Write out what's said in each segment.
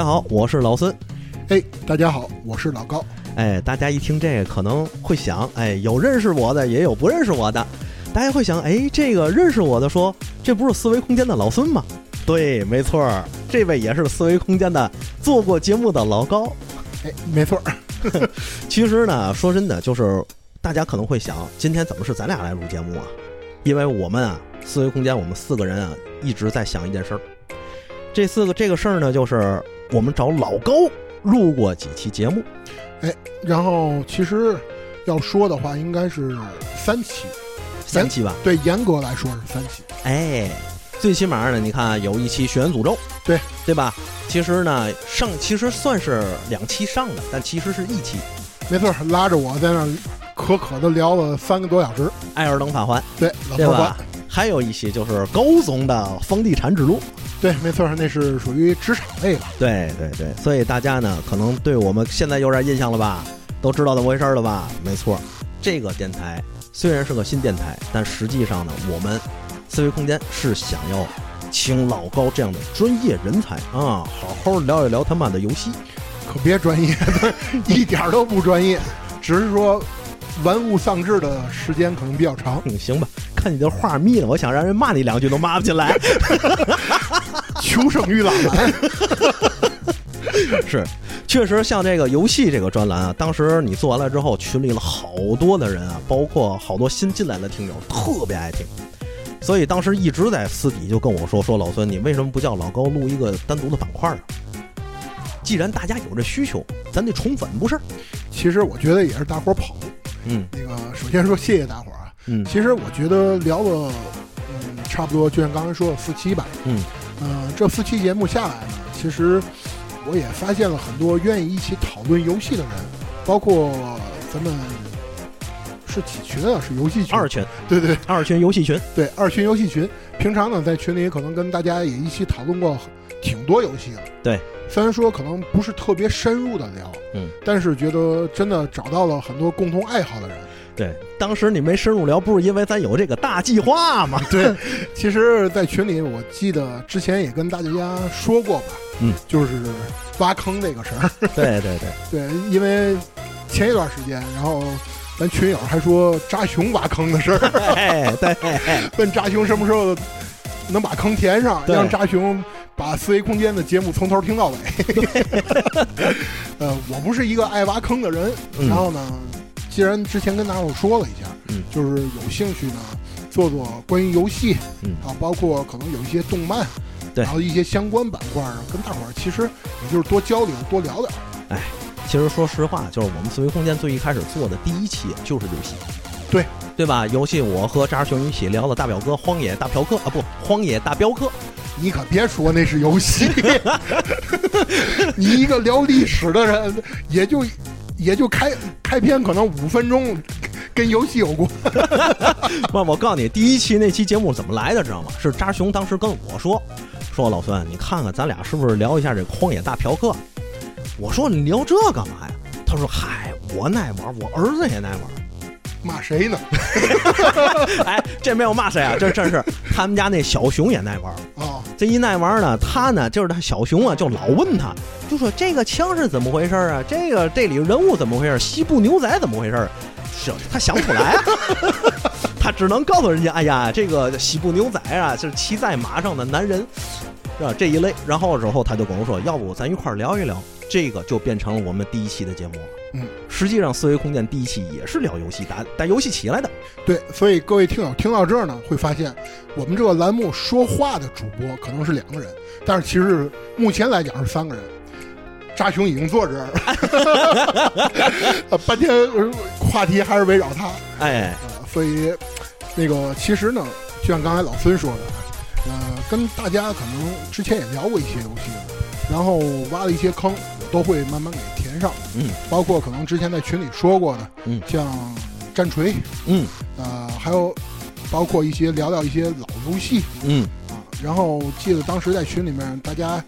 家好，我是老孙。哎，大家好，我是老高。哎，大家一听这个可能会想，哎，有认识我的，也有不认识我的。大家会想，哎，这个认识我的说，这不是思维空间的老孙吗？对，没错儿，这位也是思维空间的做过节目的老高。哎，没错儿。其实呢，说真的，就是大家可能会想，今天怎么是咱俩来录节目啊？因为我们啊，思维空间我们四个人啊，一直在想一件事儿。这四个这个事儿呢，就是我们找老高录过几期节目。哎，然后其实要说的话，应该是三期，三期吧？对，严格来说是三期。哎，最起码呢，你看有一期《血缘诅咒》，对对吧？其实呢，上其实算是两期上的，但其实是一期。没错，拉着我在那可可的聊了三个多小时，《艾尔登法环》对，对吧？还有一些就是高总的房地产之路，对，没错，那是属于职场类的。对对对，所以大家呢，可能对我们现在有点印象了吧？都知道怎么回事了吧？没错，这个电台虽然是个新电台，但实际上呢，我们思维空间是想要请老高这样的专业人才啊，好好聊一聊他妈的游戏。可别专业，一点都不专业，只是说玩物丧志的时间可能比较长。嗯，行吧，看你这话密了，我想让人骂你两句都骂不进来。求生欲朗蓝，是，确实像这个游戏这个专栏啊，当时你做完了之后，群里了好多的人啊，包括好多新进来的听友，特别爱听。所以当时一直在私底就跟我说说老孙，你为什么不叫老高录一个单独的板块呢？既然大家有这需求，咱得宠粉不是？其实我觉得也是大伙儿跑。嗯，那个首先说谢谢大伙儿啊。嗯，其实我觉得聊了，嗯，差不多就像刚才说的四期吧。嗯，呃，这四期节目下来呢，其实我也发现了很多愿意一起讨论游戏的人，包括咱们是几群啊？是游戏群。二群。对对，二群游戏群。对，二群游戏群。平常呢，在群里可能跟大家也一起讨论过挺多游戏的。对。虽然说可能不是特别深入的聊，嗯，但是觉得真的找到了很多共同爱好的人。对，当时你没深入聊，不是因为咱有这个大计划吗？对，其实，在群里我记得之前也跟大家说过吧，嗯，就是挖坑这个事儿。对对对 对，因为前一段时间，然后咱群友还说扎熊挖坑的事儿，哎，对，问扎熊什么时候能把坑填上，让扎熊。把四维空间的节目从头听到尾。呃，我不是一个爱挖坑的人。然后呢，既然之前跟大伙说了一下，嗯，就是有兴趣呢，做做关于游戏，嗯，啊，包括可能有一些动漫，对，然后一些相关板块，跟大伙儿其实也就是多交流，多聊聊。哎，其实说实话，就是我们四维空间最一开始做的第一期就是游戏，对对吧？游戏我和扎熊一起聊了大表哥《荒野大嫖客》啊，不，《荒野大镖客》。你可别说那是游戏，你一个聊历史的人，也就也就开开篇可能五分钟，跟游戏有关。不，我告诉你，第一期那期节目怎么来的，知道吗？是扎熊当时跟我说，说老孙，你看看咱俩是不是聊一下这《荒野大嫖客》？我说你聊这干嘛呀？他说嗨，我爱玩，我儿子也爱玩。骂谁呢？哎，这没有骂谁啊，这这是他们家那小熊也爱玩啊。这一耐玩呢，他呢就是他小熊啊，就老问他，就说这个枪是怎么回事啊？这个这里人物怎么回事？西部牛仔怎么回事？是他想不出来啊，他只能告诉人家，哎呀，这个西部牛仔啊，是骑在马上的男人，是吧？这一类。然后之后他就跟我说，要不咱一块聊一聊，这个就变成了我们第一期的节目了。嗯，实际上思维空间第一期也是聊游戏，打打游戏起来的。对，所以各位听友听到这儿呢，会发现我们这个栏目说话的主播可能是两个人，但是其实目前来讲是三个人。扎熊已经坐这儿了，半天话题还是围绕他。哎，所以那个其实呢，就像刚才老孙说的，呃，跟大家可能之前也聊过一些游戏，然后挖了一些坑，都会慢慢给填上。嗯，包括可能之前在群里说过的，嗯，像战锤，嗯，呃，还有包括一些聊聊一些老游戏，嗯，啊，然后记得当时在群里面大家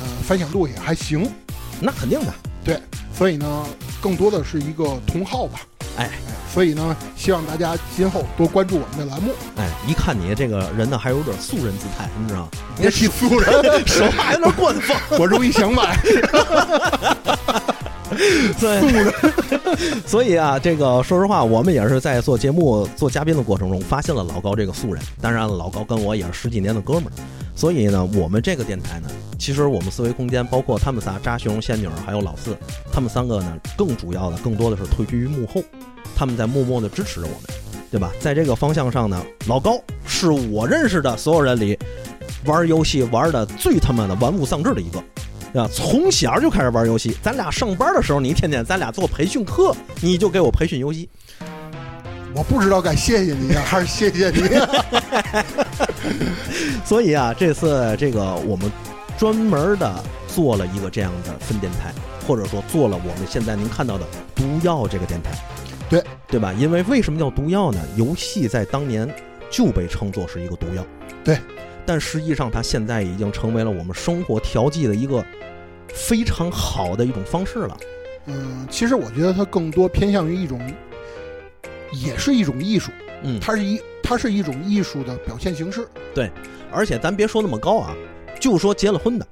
呃反响度也还行。那肯定的，对，所以呢，更多的是一个同好吧。哎，所以呢，希望大家今后多关注我们的栏目。哎，一看你这个人呢，还有点素人姿态，你知道吗？别提素人，手还有点 官方，我容易想买。对，所以啊，这个说实话，我们也是在做节目、做嘉宾的过程中，发现了老高这个素人。当然了，老高跟我也是十几年的哥们儿，所以呢，我们这个电台呢，其实我们思维空间，包括他们仨扎熊、仙女还有老四，他们三个呢，更主要的、更多的是退居于幕后，他们在默默的支持着我们，对吧？在这个方向上呢，老高是我认识的所有人里玩游戏玩的最他妈的玩物丧志的一个。对吧？从小就开始玩游戏，咱俩上班的时候，你天天咱俩做培训课，你就给我培训游戏。我不知道该谢谢你 还是谢谢你。所以啊，这次这个我们专门的做了一个这样的分电台，或者说做了我们现在您看到的毒药这个电台。对对吧？因为为什么叫毒药呢？游戏在当年就被称作是一个毒药。对。但实际上，它现在已经成为了我们生活调剂的一个非常好的一种方式了。嗯，其实我觉得它更多偏向于一种，也是一种艺术。嗯，它是一，它是一种艺术的表现形式。对，而且咱别说那么高啊，就说结了婚的、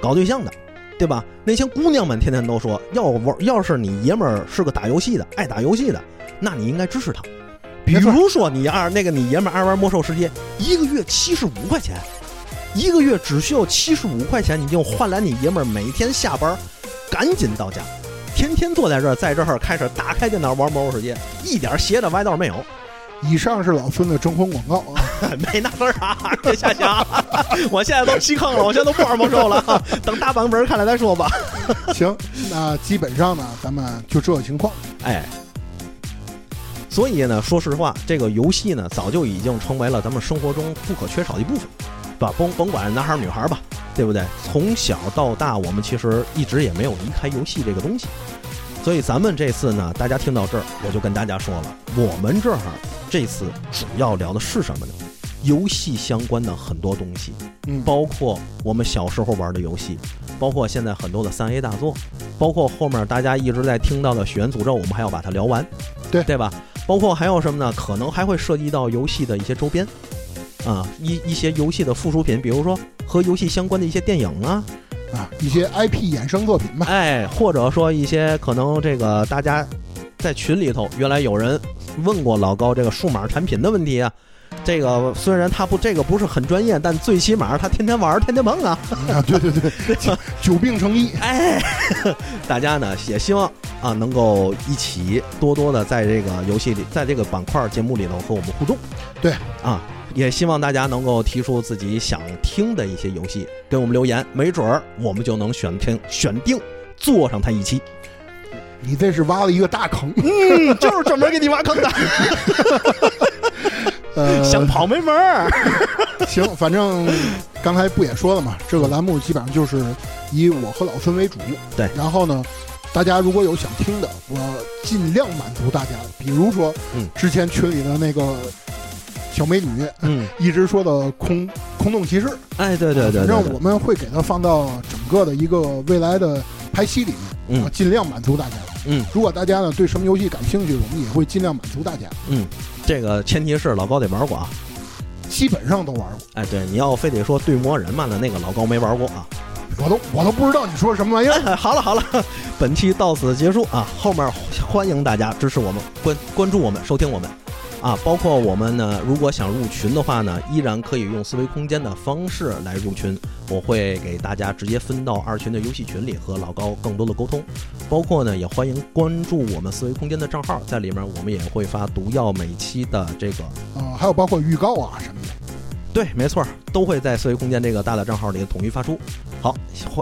搞对象的，对吧？那些姑娘们天天都说，要玩，要是你爷们儿是个打游戏的，爱打游戏的，那你应该支持他。比如说，你二那个你爷们爱玩魔兽世界，一个月七十五块钱，一个月只需要七十五块钱，你就换来你爷们每天下班赶紧到家，天天坐在这儿，在这儿开始打开电脑玩魔兽世界，一点邪的歪道没有。以上是老孙的征婚广告啊，没那事儿啊，别瞎想。我现在都弃坑了，我现在都不玩魔兽了，等大版本看了再说吧。行，那基本上呢，咱们就这个情况，哎。所以呢，说实话，这个游戏呢，早就已经成为了咱们生活中不可缺少的一部分，对吧？甭甭管男孩女孩吧，对不对？从小到大，我们其实一直也没有离开游戏这个东西。所以咱们这次呢，大家听到这儿，我就跟大家说了，我们这儿这次主要聊的是什么呢？游戏相关的很多东西，嗯，包括我们小时候玩的游戏，包括现在很多的三 A 大作，包括后面大家一直在听到的《血源诅咒》，我们还要把它聊完，对对吧？包括还有什么呢？可能还会涉及到游戏的一些周边，啊，一一些游戏的附属品，比如说和游戏相关的一些电影啊，啊，一些 IP 衍生作品吧。哎，或者说一些可能这个大家在群里头原来有人问过老高这个数码产品的问题啊。这个虽然他不这个不是很专业，但最起码他天天玩，天天碰啊。啊，对对对，久病成医。哎，大家呢也希望。啊，能够一起多多的在这个游戏里，在这个板块节目里头和我们互动。对，啊，也希望大家能够提出自己想听的一些游戏，给我们留言，没准儿我们就能选听选定做上它一期。你这是挖了一个大坑，嗯，就是专门给你挖坑的。呃，想跑没门儿。行，反正刚才不也说了嘛，这个栏目基本上就是以我和老孙为主。对，然后呢？大家如果有想听的，我尽量满足大家。比如说，嗯，之前群里的那个小美女，嗯，一直说的空空洞骑士，哎，对对对，反正我们会给它放到整个的一个未来的拍戏里面，嗯，尽量满足大家。嗯，如果大家呢对什么游戏感兴趣，我们也会尽量满足大家。嗯，这个前提是老高得玩过啊，基本上都玩过。哎，对，你要非得说对魔人嘛，那那个老高没玩过啊。我都我都不知道你说什么玩意儿。好 了好了，本期到此结束啊！后面欢迎大家支持我们，关关注我们，收听我们啊！包括我们呢，如果想入群的话呢，依然可以用思维空间的方式来入群。我会给大家直接分到二群的游戏群里，和老高更多的沟通。包括呢，也欢迎关注我们思维空间的账号，在里面我们也会发毒药每期的这个啊，还有包括预告啊什么。对，没错，都会在四维空间这个大的账号里统一发出。好，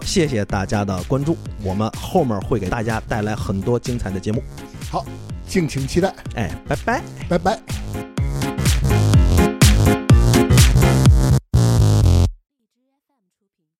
谢谢大家的关注，我们后面会给大家带来很多精彩的节目。好，敬请期待。哎，拜拜，拜拜。